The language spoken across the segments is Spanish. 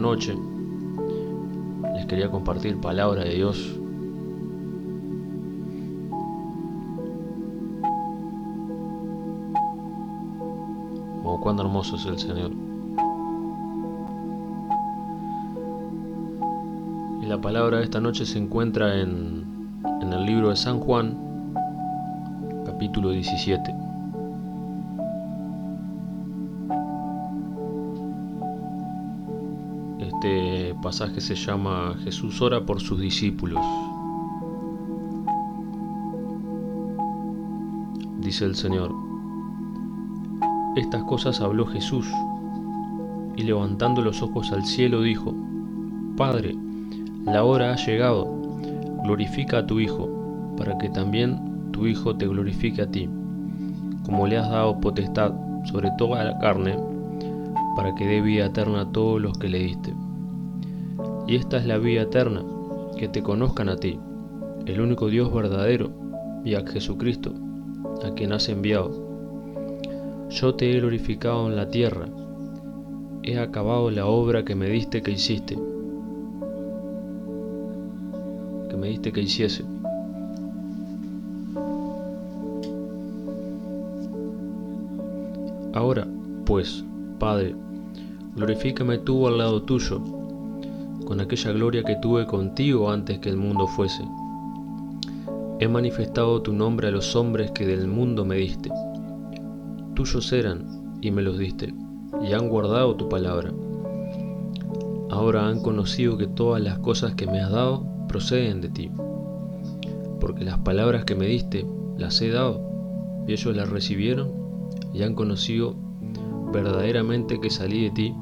noche les quería compartir palabra de Dios. Oh, cuán hermoso es el Señor. Y la palabra de esta noche se encuentra en, en el libro de San Juan, capítulo 17. Pasaje se llama Jesús ora por sus discípulos. Dice el Señor, estas cosas habló Jesús y levantando los ojos al cielo dijo, Padre, la hora ha llegado, glorifica a tu Hijo, para que también tu Hijo te glorifique a ti, como le has dado potestad sobre toda la carne, para que dé vida eterna a todos los que le diste. Y esta es la vida eterna, que te conozcan a ti, el único Dios verdadero, y a Jesucristo, a quien has enviado. Yo te he glorificado en la tierra, he acabado la obra que me diste que hiciste, que me diste que hiciese. Ahora, pues, Padre, glorifícame tú al lado tuyo, con aquella gloria que tuve contigo antes que el mundo fuese. He manifestado tu nombre a los hombres que del mundo me diste. Tuyos eran y me los diste, y han guardado tu palabra. Ahora han conocido que todas las cosas que me has dado proceden de ti, porque las palabras que me diste las he dado, y ellos las recibieron y han conocido verdaderamente que salí de ti,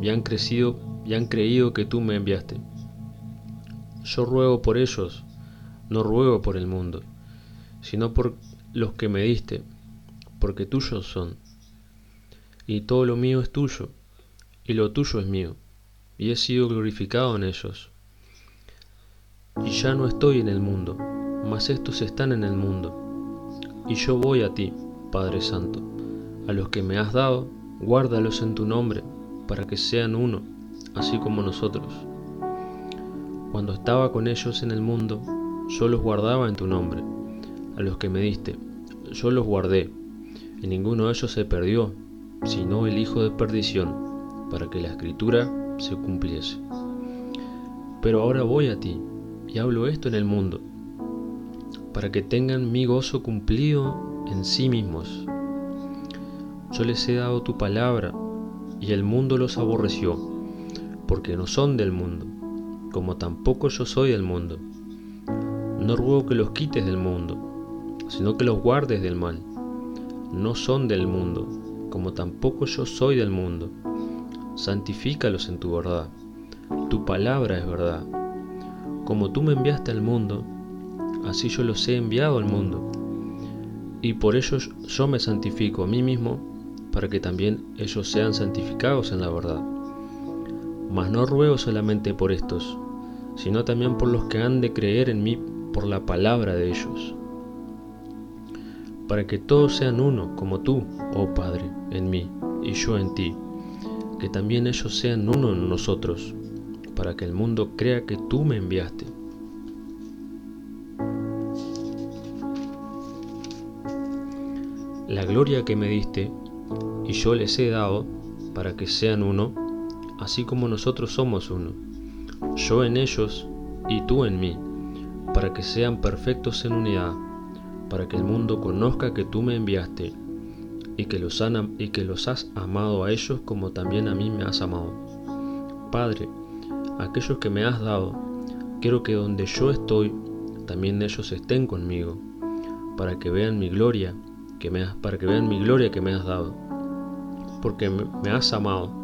y han crecido y han creído que tú me enviaste. Yo ruego por ellos, no ruego por el mundo, sino por los que me diste, porque tuyos son. Y todo lo mío es tuyo, y lo tuyo es mío, y he sido glorificado en ellos. Y ya no estoy en el mundo, mas estos están en el mundo. Y yo voy a ti, Padre Santo, a los que me has dado, guárdalos en tu nombre, para que sean uno así como nosotros. Cuando estaba con ellos en el mundo, yo los guardaba en tu nombre. A los que me diste, yo los guardé, y ninguno de ellos se perdió, sino el hijo de perdición, para que la escritura se cumpliese. Pero ahora voy a ti, y hablo esto en el mundo, para que tengan mi gozo cumplido en sí mismos. Yo les he dado tu palabra, y el mundo los aborreció porque no son del mundo, como tampoco yo soy del mundo. No ruego que los quites del mundo, sino que los guardes del mal. No son del mundo, como tampoco yo soy del mundo. Santifícalos en tu verdad. Tu palabra es verdad. Como tú me enviaste al mundo, así yo los he enviado al mundo. Y por ellos yo me santifico a mí mismo, para que también ellos sean santificados en la verdad. Mas no ruego solamente por estos, sino también por los que han de creer en mí por la palabra de ellos, para que todos sean uno, como tú, oh Padre, en mí, y yo en ti, que también ellos sean uno en nosotros, para que el mundo crea que tú me enviaste. La gloria que me diste, y yo les he dado, para que sean uno, así como nosotros somos uno, yo en ellos y tú en mí, para que sean perfectos en unidad, para que el mundo conozca que tú me enviaste y que los, y que los has amado a ellos como también a mí me has amado. Padre, aquellos que me has dado, quiero que donde yo estoy, también ellos estén conmigo, para que vean mi gloria, que me has, para que vean mi gloria que me has dado, porque me has amado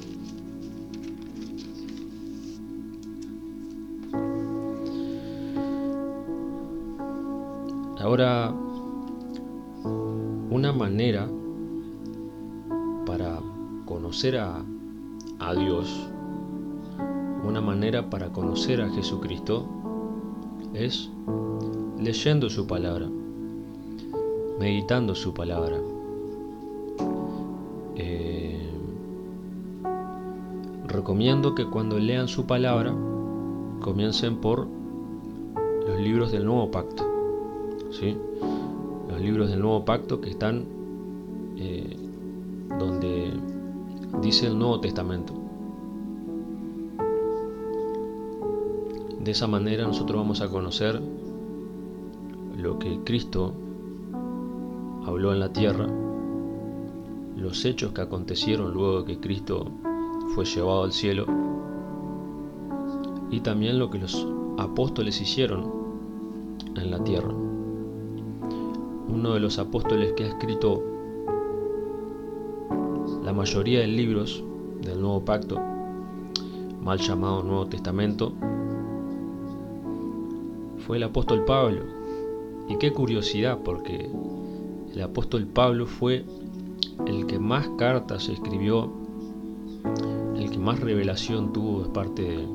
Ahora, una manera para conocer a, Dios, una manera para conocer a Jesucristo es leyendo su palabra, meditando su palabra. Eh, recomiendo que cuando lean su palabra comiencen por los libros del Nuevo Pacto. ¿Sí? Los libros del Nuevo Pacto que están eh, donde dice el Nuevo Testamento. De esa manera nosotros vamos a conocer lo que Cristo habló en la tierra, los hechos que acontecieron luego de que Cristo fue llevado al cielo y también lo que los apóstoles hicieron en la tierra. Uno de los apóstoles que ha escrito la mayoría de libros del Nuevo Pacto, mal llamado Nuevo Testamento, fue el apóstol Pablo. Y qué curiosidad, porque el apóstol Pablo fue el que más cartas escribió, el que más revelación tuvo de parte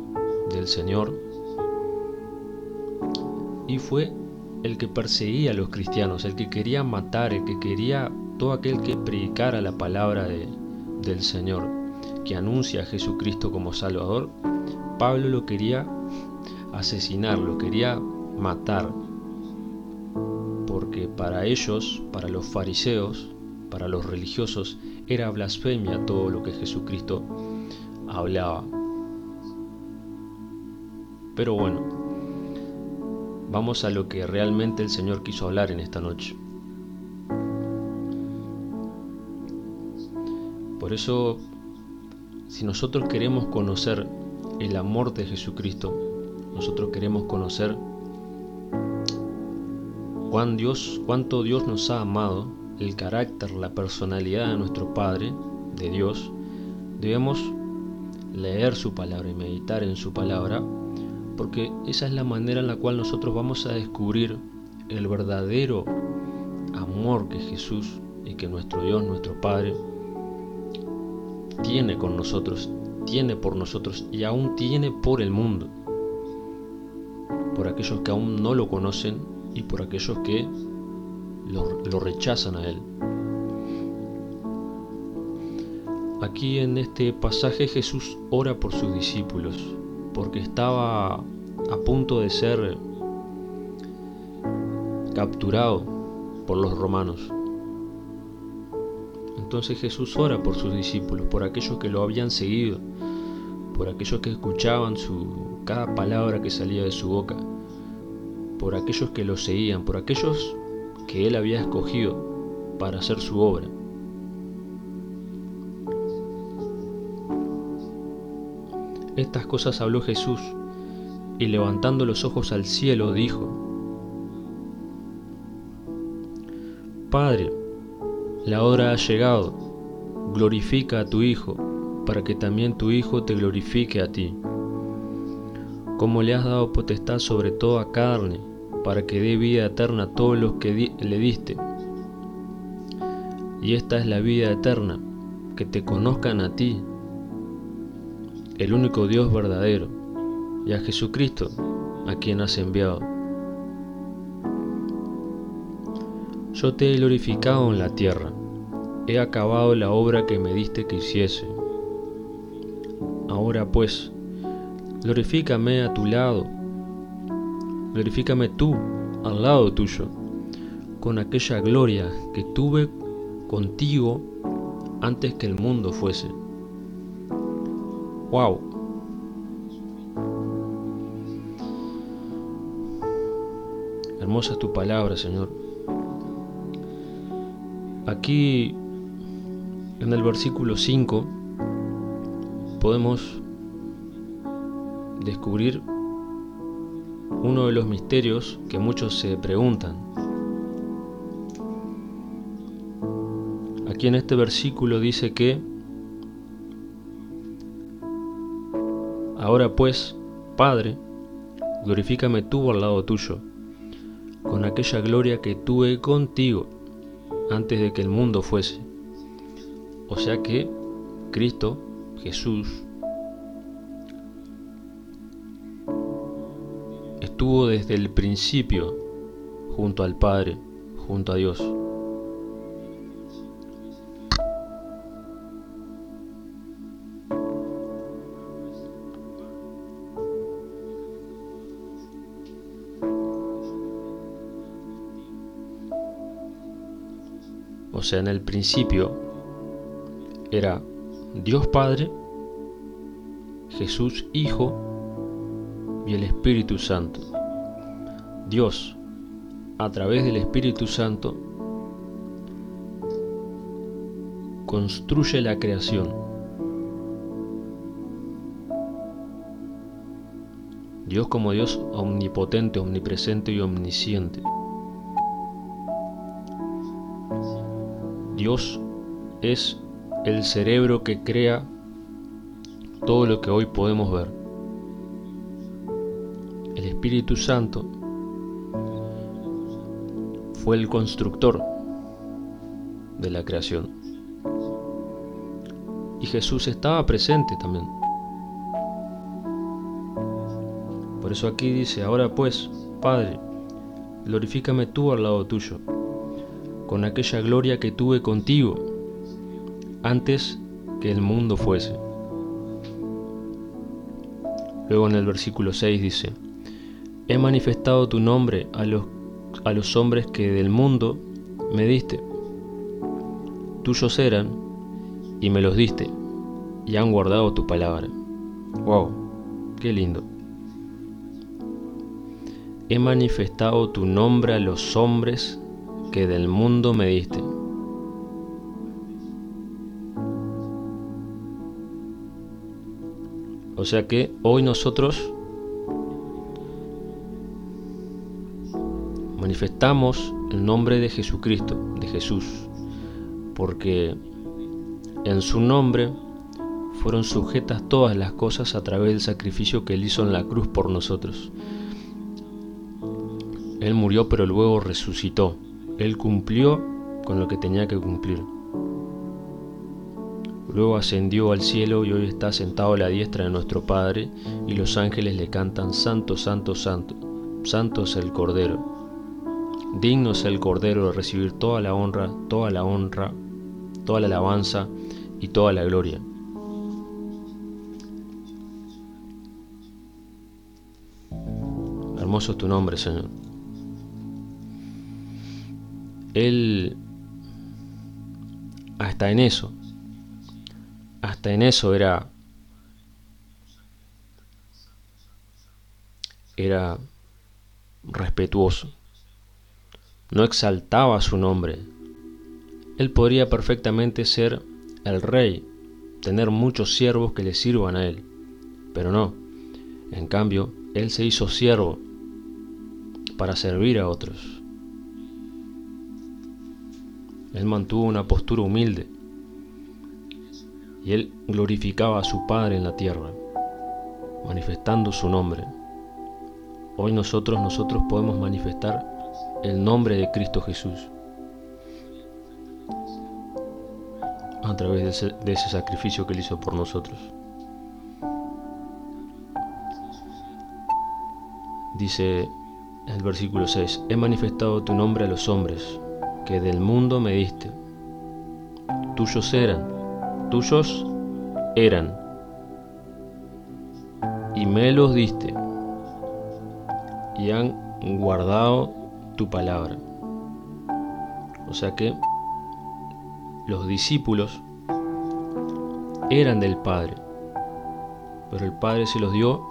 del Señor, y fue el que perseguía a los cristianos, el que quería matar, el que quería todo aquel que predicara la palabra de, del Señor, que anuncia a Jesucristo como Salvador, Pablo lo quería asesinar, lo quería matar, porque para ellos, para los fariseos, para los religiosos, era blasfemia todo lo que Jesucristo hablaba. Pero bueno, vamos a lo que realmente el Señor quiso hablar en esta noche. Por eso, si nosotros queremos conocer el amor de Jesucristo, nosotros queremos conocer cuán Dios, cuánto Dios nos ha amado, el carácter, la personalidad de nuestro Padre, de Dios, debemos leer su palabra y meditar en su palabra, porque esa es la manera en la cual nosotros vamos a descubrir el verdadero amor que Jesús y que nuestro Dios, nuestro Padre, tiene con nosotros, tiene por nosotros y aún tiene por el mundo, por aquellos que aún no lo conocen y por aquellos que lo, rechazan a Él. Aquí en este pasaje Jesús ora por sus discípulos, porque estaba a punto de ser capturado por los romanos. Entonces Jesús ora por sus discípulos, por aquellos que lo habían seguido, por aquellos que escuchaban su, cada palabra que salía de su boca, por aquellos que lo seguían, por aquellos que él había escogido para hacer su obra. Estas cosas habló Jesús y levantando los ojos al cielo dijo, Padre, la hora ha llegado, glorifica a tu Hijo, para que también tu Hijo te glorifique a ti. Como le has dado potestad sobre toda carne, para que dé vida eterna a todos los que le diste. Y esta es la vida eterna, que te conozcan a ti, el único Dios verdadero, y a Jesucristo, a quien has enviado. Yo te he glorificado en la tierra, he acabado la obra que me diste que hiciese. Ahora pues, glorifícame a tu lado, glorifícame tú al lado tuyo, con aquella gloria que tuve contigo antes que el mundo fuese. ¡Wow! Hermosa es tu palabra, Señor. Aquí en el versículo 5 podemos descubrir uno de los misterios que muchos se preguntan. Aquí en este versículo dice que ahora pues, Padre, glorifícame tú al lado tuyo, con aquella gloria que tuve contigo antes de que el mundo fuese. O sea que Cristo, Jesús, estuvo desde el principio junto al Padre, junto a Dios. Sea, en el principio era Dios Padre, Jesús Hijo y el Espíritu Santo. Dios, a través del Espíritu Santo, construye la creación. Dios como Dios omnipotente, omnipresente y omnisciente. Dios es el cerebro que crea todo lo que hoy podemos ver. El Espíritu Santo fue el constructor de la creación. Y Jesús estaba presente también. Por eso aquí dice, ahora pues, Padre, glorifícame tú al lado tuyo con aquella gloria que tuve contigo antes que el mundo fuese. Luego en el versículo 6 dice, He manifestado tu nombre a los, a los hombres que del mundo me diste. Tuyos eran y me los diste y han guardado tu palabra. ¡Wow! ¡Qué lindo! He manifestado tu nombre a los hombres que del mundo me diste. O sea que hoy nosotros manifestamos el nombre de Jesucristo, de Jesús, porque en su nombre fueron sujetas todas las cosas a través del sacrificio que Él hizo en la cruz por nosotros. Él murió pero luego resucitó. Él cumplió con lo que tenía que cumplir. Luego ascendió al cielo y hoy está sentado a la diestra de nuestro Padre y los ángeles le cantan Santo, Santo, Santo. Santo es el Cordero. Digno es el Cordero de recibir toda la honra, toda la honra, toda la alabanza y toda la gloria. Hermoso es tu nombre, Señor. Él, hasta en eso, hasta en eso era, era respetuoso. No exaltaba su nombre. Él podría perfectamente ser el rey, tener muchos siervos que le sirvan a él, pero no. En cambio, él se hizo siervo para servir a otros. Él mantuvo una postura humilde y él glorificaba a su Padre en la tierra, manifestando su nombre. Hoy nosotros, nosotros podemos manifestar el nombre de Cristo Jesús a través de ese, de ese sacrificio que él hizo por nosotros. Dice el versículo 6, he manifestado tu nombre a los hombres que del mundo me diste. Tuyos eran, tuyos eran, y me los diste, y han guardado tu palabra. O sea que los discípulos eran del Padre, pero el Padre se los dio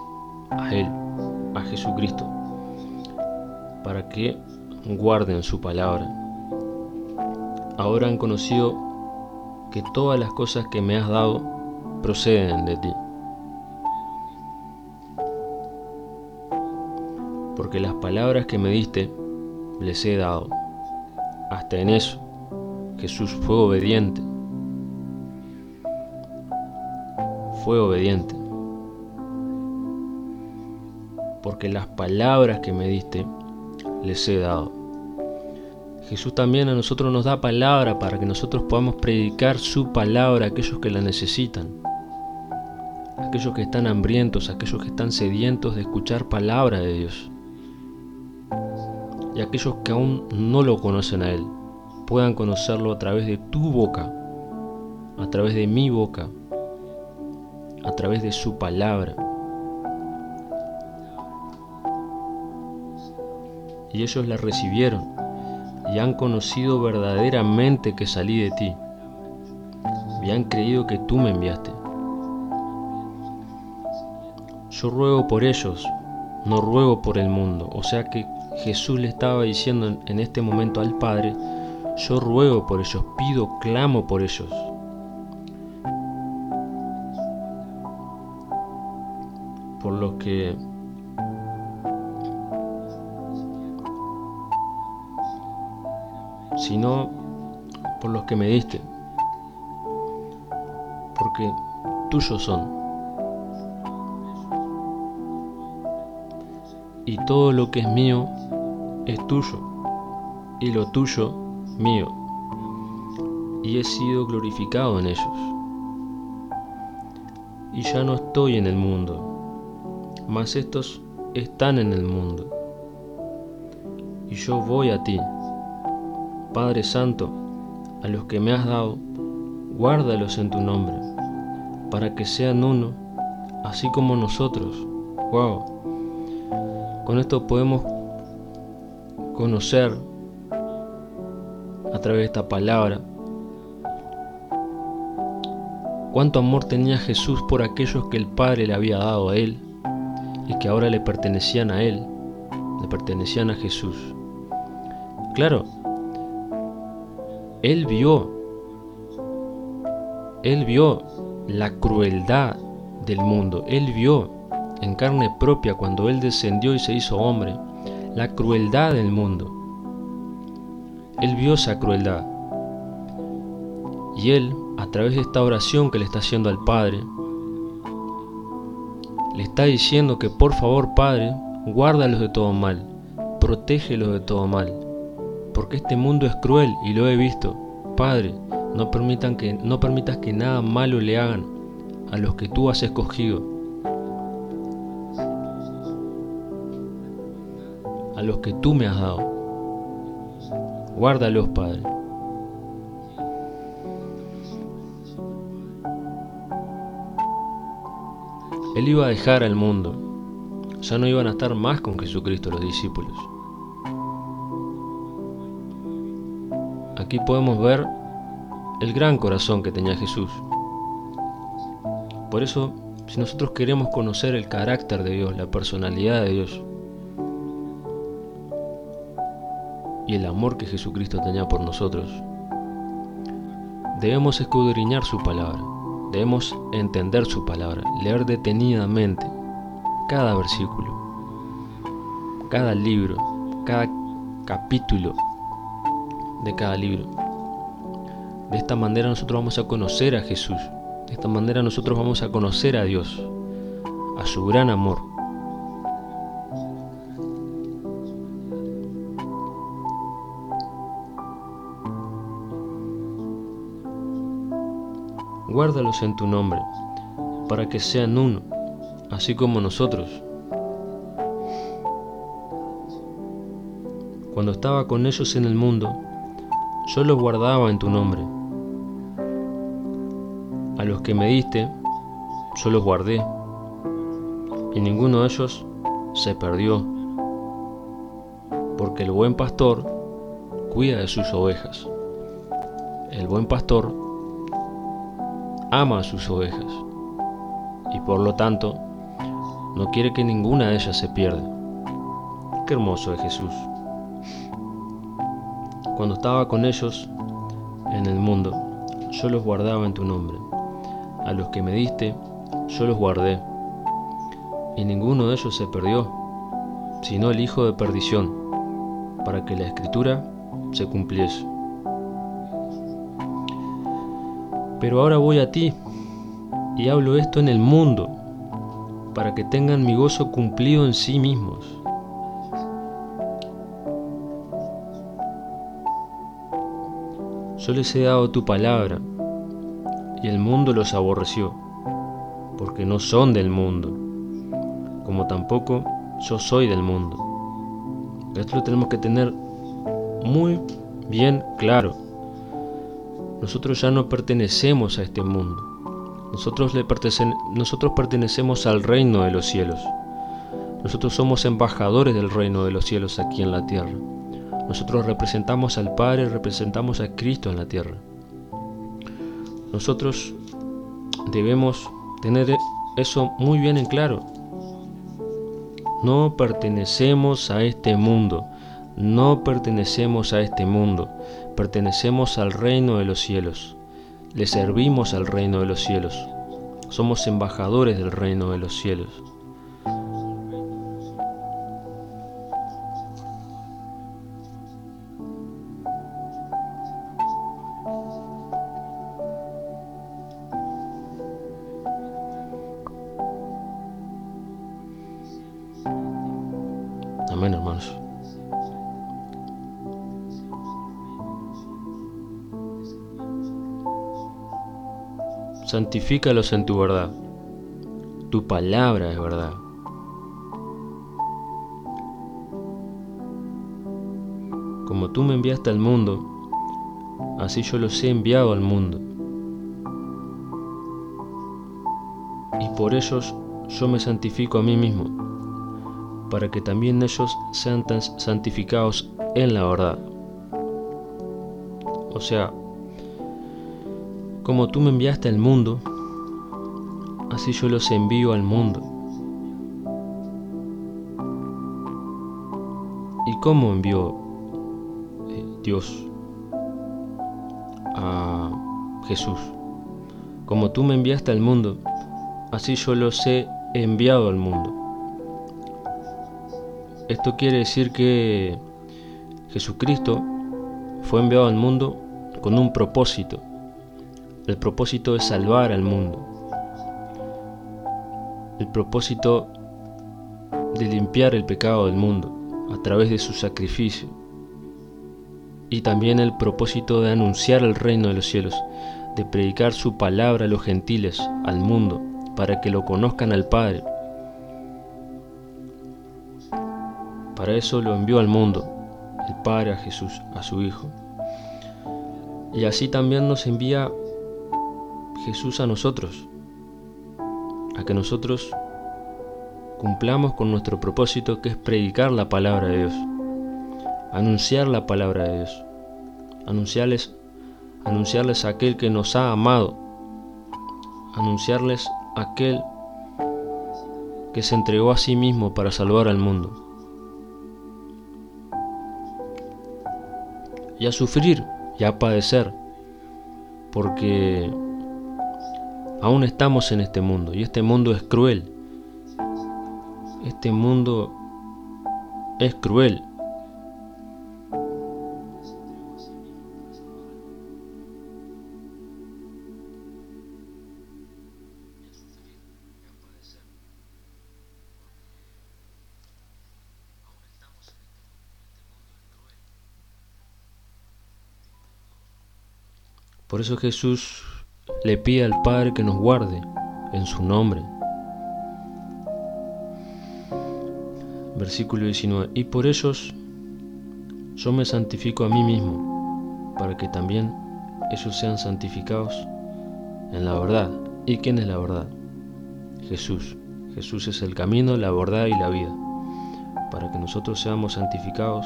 a Él, a Jesucristo, para que guarden su palabra ahora han conocido que todas las cosas que me has dado proceden de ti. Porque las palabras que me diste les he dado. Hasta en eso Jesús fue obediente. Fue obediente. Porque las palabras que me diste les he dado. Jesús también a nosotros nos da palabra para que nosotros podamos predicar su palabra a aquellos que la necesitan, aquellos que están hambrientos, aquellos que están sedientos de escuchar palabra de Dios, y aquellos que aún no lo conocen a Él, puedan conocerlo a través de tu boca, a través de mi boca, a través de su palabra. Y ellos la recibieron y han conocido verdaderamente que salí de ti y han creído que tú me enviaste. Yo ruego por ellos, no ruego por el mundo. O sea que Jesús le estaba diciendo en este momento al Padre, yo ruego por ellos, pido, clamo por ellos. Por los que sino por los que me diste, porque tuyos son. Y todo lo que es mío es tuyo, y lo tuyo mío, y he sido glorificado en ellos. Y ya no estoy en el mundo, mas estos están en el mundo, y yo voy a ti. Padre Santo, a los que me has dado, guárdalos en tu nombre, para que sean uno, así como nosotros. Wow. Con esto podemos conocer a través de esta palabra cuánto amor tenía Jesús por aquellos que el Padre le había dado a Él y que ahora le pertenecían a Él, le pertenecían a Jesús. Claro, él vio, él vio la crueldad del mundo, él vio en carne propia cuando él descendió y se hizo hombre, la crueldad del mundo. Él vio esa crueldad. Y él, a través de esta oración que le está haciendo al Padre, le está diciendo que por favor, Padre, guárdalos de todo mal, protégelos de todo mal porque este mundo es cruel y lo he visto. Padre, no, permitas que nada malo le hagan a los que tú has escogido, a los que tú me has dado. Guárdalos, Padre. Él iba a dejar al mundo. Ya no iban a estar más con Jesucristo los discípulos. Aquí podemos ver el gran corazón que tenía Jesús. Por eso, si nosotros queremos conocer el carácter de Dios, la personalidad de Dios y el amor que Jesucristo tenía por nosotros, debemos escudriñar su palabra, debemos entender su palabra, leer detenidamente cada versículo, cada libro, cada capítulo de cada libro. De esta manera nosotros vamos a conocer a Jesús. De esta manera nosotros vamos a conocer a Dios, a su gran amor. Guárdalos en tu nombre, para que sean uno, así como nosotros. Cuando estaba con ellos en el mundo, yo los guardaba en tu nombre. A los que me diste, yo los guardé, y ninguno de ellos se perdió, porque el buen pastor cuida de sus ovejas. El buen pastor ama a sus ovejas, y por lo tanto no quiere que ninguna de ellas se pierda. Qué hermoso es Jesús cuando estaba con ellos en el mundo, yo los guardaba en tu nombre. A los que me diste, yo los guardé. Y ninguno de ellos se perdió, sino el hijo de perdición, para que la escritura se cumpliese. Pero ahora voy a ti y hablo esto en el mundo, para que tengan mi gozo cumplido en sí mismos. Yo les he dado tu palabra y el mundo los aborreció, porque no son del mundo, como tampoco yo soy del mundo. Esto lo tenemos que tener muy bien claro. Nosotros ya no pertenecemos a este mundo. Nosotros, le nosotros pertenecemos al reino de los cielos. Nosotros somos embajadores del reino de los cielos aquí en la tierra. Nosotros representamos al Padre, representamos a Cristo en la tierra. Nosotros debemos tener eso muy bien en claro. No pertenecemos a este mundo, no pertenecemos a este mundo, pertenecemos al reino de los cielos, le servimos al reino de los cielos, somos embajadores del reino de los cielos. Amén, hermanos. Santifícalos en tu verdad. Tu palabra es verdad. Como tú me enviaste al mundo, así yo los he enviado al mundo. Y por ellos yo me santifico a mí mismo para que también ellos sean santificados en la verdad. O sea, como tú me enviaste al mundo, así yo los envío al mundo. ¿Y cómo envió eh, Dios a Jesús? Como tú me enviaste al mundo, así yo los he enviado al mundo. Esto quiere decir que Jesucristo fue enviado al mundo con un propósito. El propósito es salvar al mundo. El propósito de limpiar el pecado del mundo a través de su sacrificio. Y también el propósito de anunciar el reino de los cielos, de predicar su palabra a los gentiles, al mundo, para que lo conozcan al Padre Para eso lo envió al mundo, el Padre a Jesús, a su Hijo. Y así también nos envía Jesús a nosotros, a que nosotros cumplamos con nuestro propósito que es predicar la palabra de Dios, anunciar la palabra de Dios, anunciarles, anunciarles a aquel que nos ha amado, anunciarles a aquel que se entregó a sí mismo para salvar al mundo. A sufrir y a padecer, porque aún estamos en este mundo y este mundo es cruel. Este mundo es cruel. Por eso Jesús le pide al Padre que nos guarde en su nombre. Versículo 19. Y por ellos yo me santifico a mí mismo, para que también ellos sean santificados en la verdad. ¿Y quién es la verdad? Jesús. Jesús es el camino, la verdad y la vida, para que nosotros seamos santificados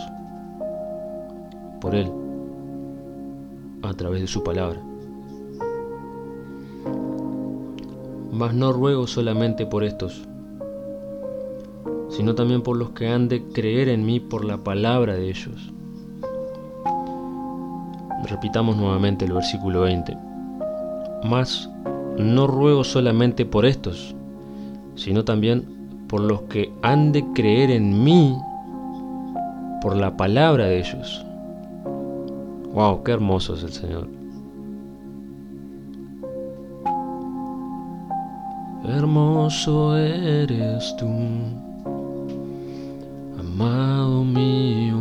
por Él a través de su palabra. Mas no ruego solamente por estos, sino también por los que han de creer en mí por la palabra de ellos. Repitamos nuevamente el versículo 20. Mas no ruego solamente por estos, sino también por los que han de creer en mí por la palabra de ellos. Wow, qué hermoso es el Señor. Hermoso eres tú, amado mío.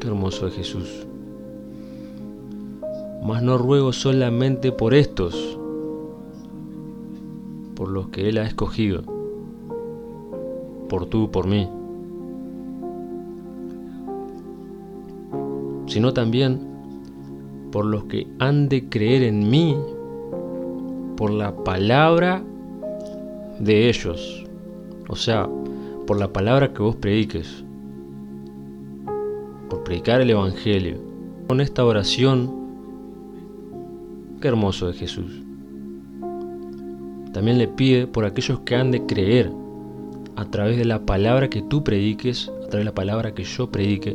Qué hermoso es Jesús. mas no ruego solamente por estos, por los que Él ha escogido, por tú, por mí, sino también por los que han de creer en mí por la palabra de ellos, o sea, por la palabra que vos prediques, por predicar el Evangelio. Con esta oración, qué hermoso es Jesús. También le pide por aquellos que han de creer a través de la palabra que tú prediques, a través de la palabra que yo predique.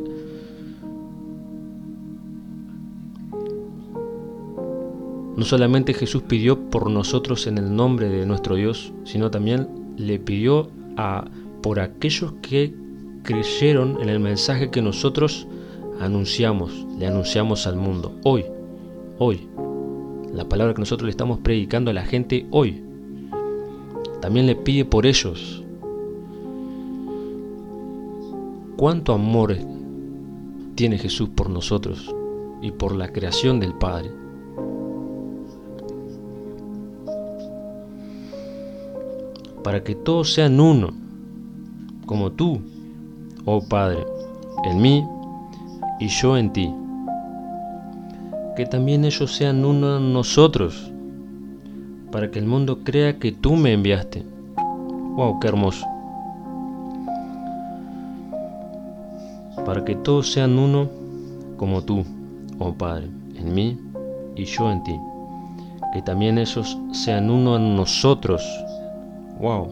No solamente Jesús pidió por nosotros en el nombre de nuestro Dios, sino también le pidió a por aquellos que creyeron en el mensaje que nosotros anunciamos, le anunciamos al mundo. Hoy, hoy, la palabra que nosotros le estamos predicando a la gente hoy. También le pide por ellos. ¿Cuánto amor tiene Jesús por nosotros y por la creación del Padre? Para que todos sean uno como tú, oh Padre, en mí y yo en ti. Que también ellos sean uno en nosotros, para que el mundo crea que tú me enviaste. ¡Wow! ¡Qué hermoso! Para que todos sean uno como tú, oh Padre, en mí y yo en ti. Que también ellos sean uno en nosotros. ¡Wow!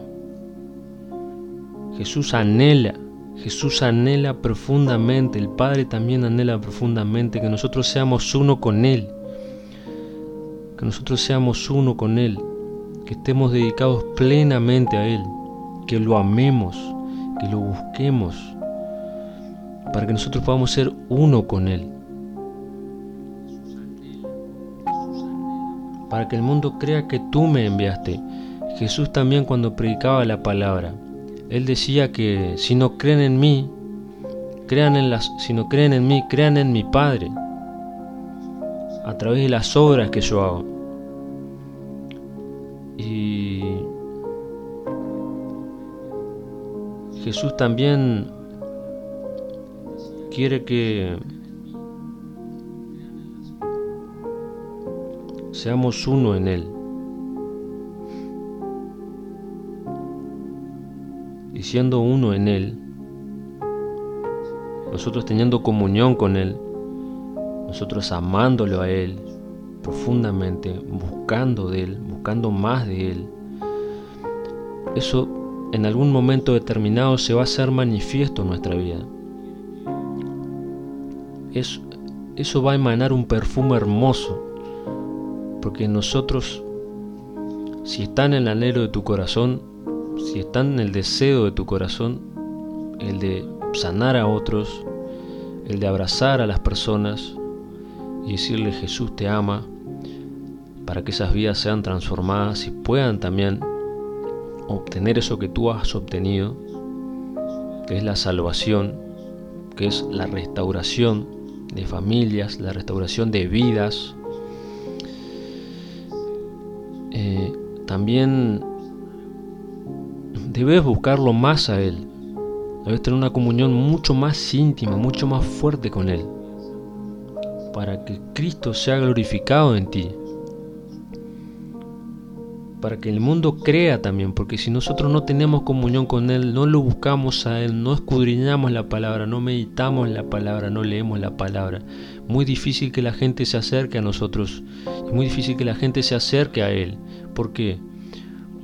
Jesús anhela, Jesús anhela profundamente, el Padre también anhela profundamente que nosotros seamos uno con Él, que nosotros seamos uno con Él, que estemos dedicados plenamente a Él, que lo amemos, que lo busquemos, para que nosotros podamos ser uno con Él. Para que el mundo crea que tú me enviaste. Jesús también cuando predicaba la palabra, él decía que si no creen en mí, crean en las, si no creen en mí, crean en mi Padre, a través de las obras que yo hago. Y Jesús también quiere que seamos uno en Él. Y siendo uno en Él, nosotros teniendo comunión con Él, nosotros amándolo a Él profundamente, buscando de Él, buscando más de Él, eso en algún momento determinado se va a hacer manifiesto en nuestra vida. Eso, eso va a emanar un perfume hermoso, porque nosotros, si está en el anhelo de tu corazón, si está en el deseo de tu corazón, el de sanar a otros, el de abrazar a las personas y decirle Jesús te ama, para que esas vidas sean transformadas y puedan también obtener eso que tú has obtenido, que es la salvación, que es la restauración de familias, la restauración de vidas. Eh, también debes buscarlo más a Él. Debes tener una comunión mucho más íntima, mucho más fuerte con Él. Para que Cristo sea glorificado en ti. Para que el mundo crea también, porque si nosotros no tenemos comunión con Él, no lo buscamos a Él, no escudriñamos la palabra, no meditamos la palabra, no leemos la palabra, muy difícil que la gente se acerque a nosotros, es muy difícil que la gente se acerque a Él. ¿Por qué?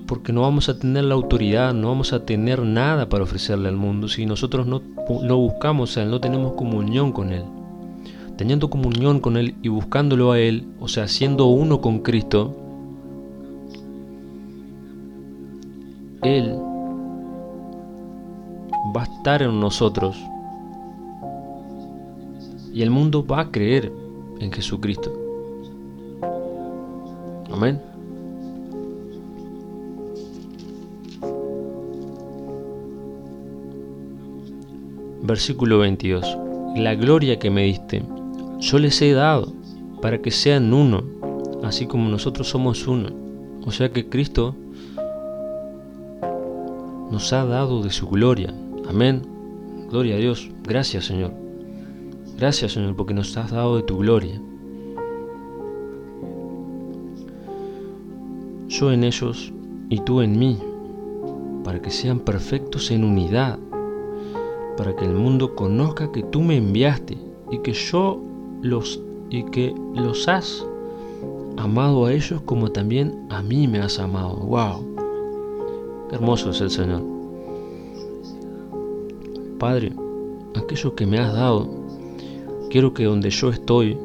Porque no vamos a tener la autoridad, no vamos a tener nada para ofrecerle al mundo si nosotros no lo buscamos a Él, no tenemos comunión con Él. Teniendo comunión con Él y buscándolo a Él, o sea, siendo uno con Cristo, Él va a estar en nosotros y el mundo va a creer en Jesucristo. Amén. Versículo 22. La gloria que me diste, yo les he dado, para que sean uno, así como nosotros somos uno. O sea que Cristo nos ha dado de su gloria. Amén. Gloria a Dios. Gracias Señor. Gracias Señor porque nos has dado de tu gloria. Yo en ellos y tú en mí, para que sean perfectos en unidad, para que el mundo conozca que tú me enviaste y que yo los y que los has amado a ellos como también a mí me has amado. Wow. Qué hermoso es el Señor. Padre, aquello que me has dado, quiero que donde yo estoy,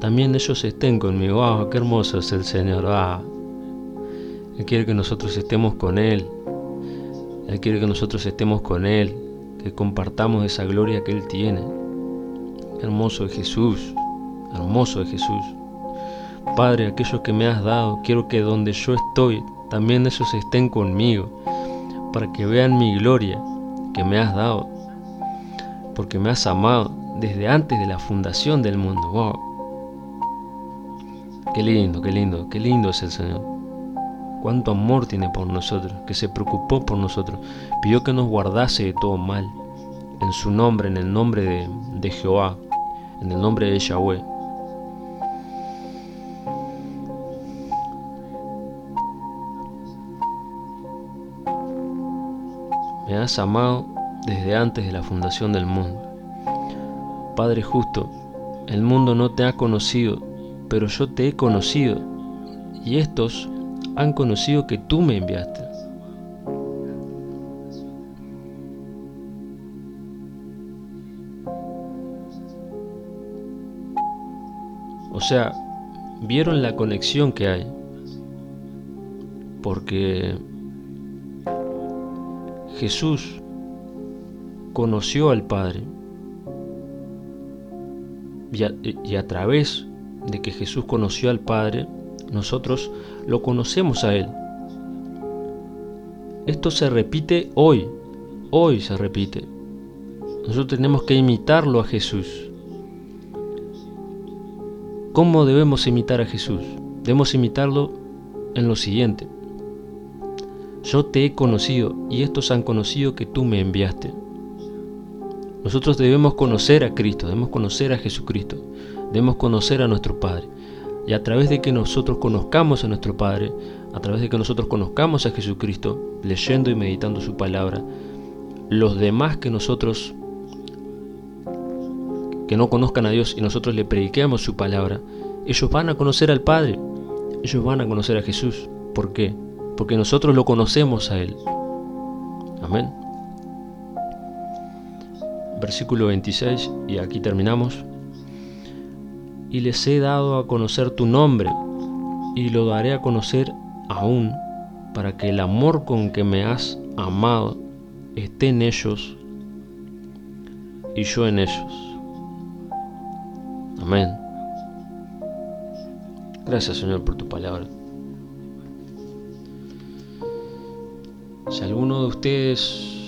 también ellos estén conmigo. Wow, qué hermoso es el Señor. Ah. Él quiere que nosotros estemos con Él. Él quiere que nosotros estemos con Él, que compartamos esa gloria que Él tiene. Hermoso es Jesús, hermoso es Jesús. Padre, aquello que me has dado, quiero que donde yo estoy, también ellos estén conmigo, para que vean mi gloria que me has dado, porque me has amado desde antes de la fundación del mundo. Wow. Qué lindo, qué lindo, qué lindo es el Señor. Cuánto amor tiene por nosotros, que se preocupó por nosotros, pidió que nos guardase de todo mal, en su nombre, en el nombre de, Jehová, en el nombre de Yahweh. me has amado desde antes de la fundación del mundo. Padre justo, el mundo no te ha conocido, pero yo te he conocido, y estos han conocido que tú me enviaste. O sea, vieron la conexión que hay, porque Jesús conoció al Padre y a, través de que Jesús conoció al Padre, nosotros lo conocemos a Él. Esto se repite hoy, hoy se repite. Nosotros tenemos que imitarlo a Jesús. ¿Cómo debemos imitar a Jesús? Debemos imitarlo en lo siguiente. Yo te he conocido y estos han conocido que tú me enviaste. Nosotros debemos conocer a Cristo, debemos conocer a Jesucristo, debemos conocer a nuestro Padre. Y a través de que nosotros conozcamos a nuestro Padre, a través de que nosotros conozcamos a Jesucristo, leyendo y meditando su palabra, los demás que nosotros que no conozcan a Dios y nosotros le prediquemos su palabra, ellos van a conocer al Padre, ellos van a conocer a Jesús. ¿Por qué? porque nosotros lo conocemos a Él. Amén. Versículo 26, y aquí terminamos. Y les he dado a conocer tu nombre, y lo daré a conocer aún, para que el amor con que me has amado esté en ellos y yo en ellos. Amén. Gracias Señor por tu palabra. Si alguno de ustedes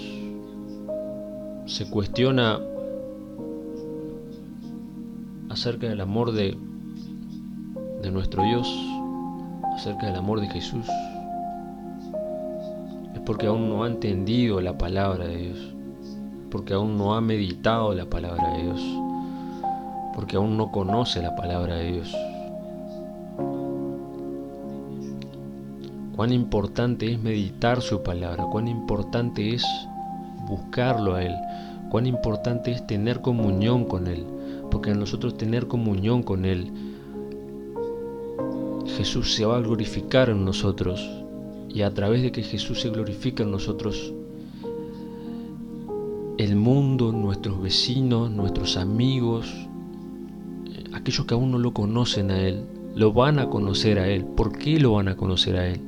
se cuestiona acerca del amor de, de nuestro Dios, acerca del amor de Jesús, es porque aún no ha entendido la palabra de Dios, porque aún no ha meditado la palabra de Dios, porque aún no conoce la palabra de Dios. cuán importante es meditar su palabra, cuán importante es buscarlo a Él, cuán importante es tener comunión con Él, porque a nosotros tener comunión con Él, Jesús se va a glorificar en nosotros y a través de que Jesús se glorifica en nosotros, el mundo, nuestros vecinos, nuestros amigos, eh, aquellos que aún no lo conocen a Él, lo van a conocer a Él. ¿Por qué lo van a conocer a Él?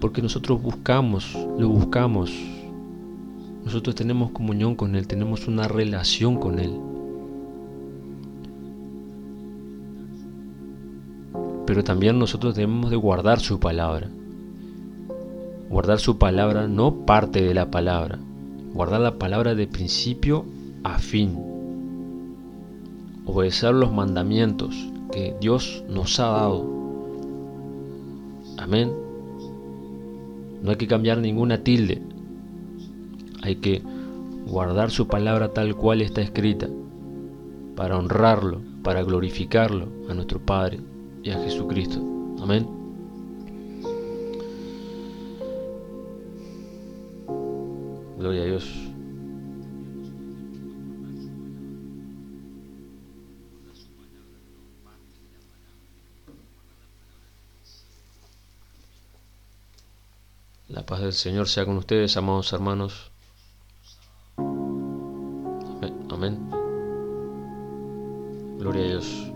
porque nosotros buscamos, lo buscamos. Nosotros tenemos comunión con Él, tenemos una relación con Él. Pero también nosotros debemos de guardar su palabra. Guardar su palabra, no parte de la palabra. Guardar la palabra de principio a fin. Obedecer los mandamientos, que Dios nos ha dado. Amén. No hay que cambiar ninguna tilde. Hay que guardar su palabra tal cual está escrita, para honrarlo, para glorificarlo a nuestro Padre y a Jesucristo. Amén. Gloria a Dios. La paz del Señor sea con ustedes, amados hermanos. Amén. Gloria a Dios.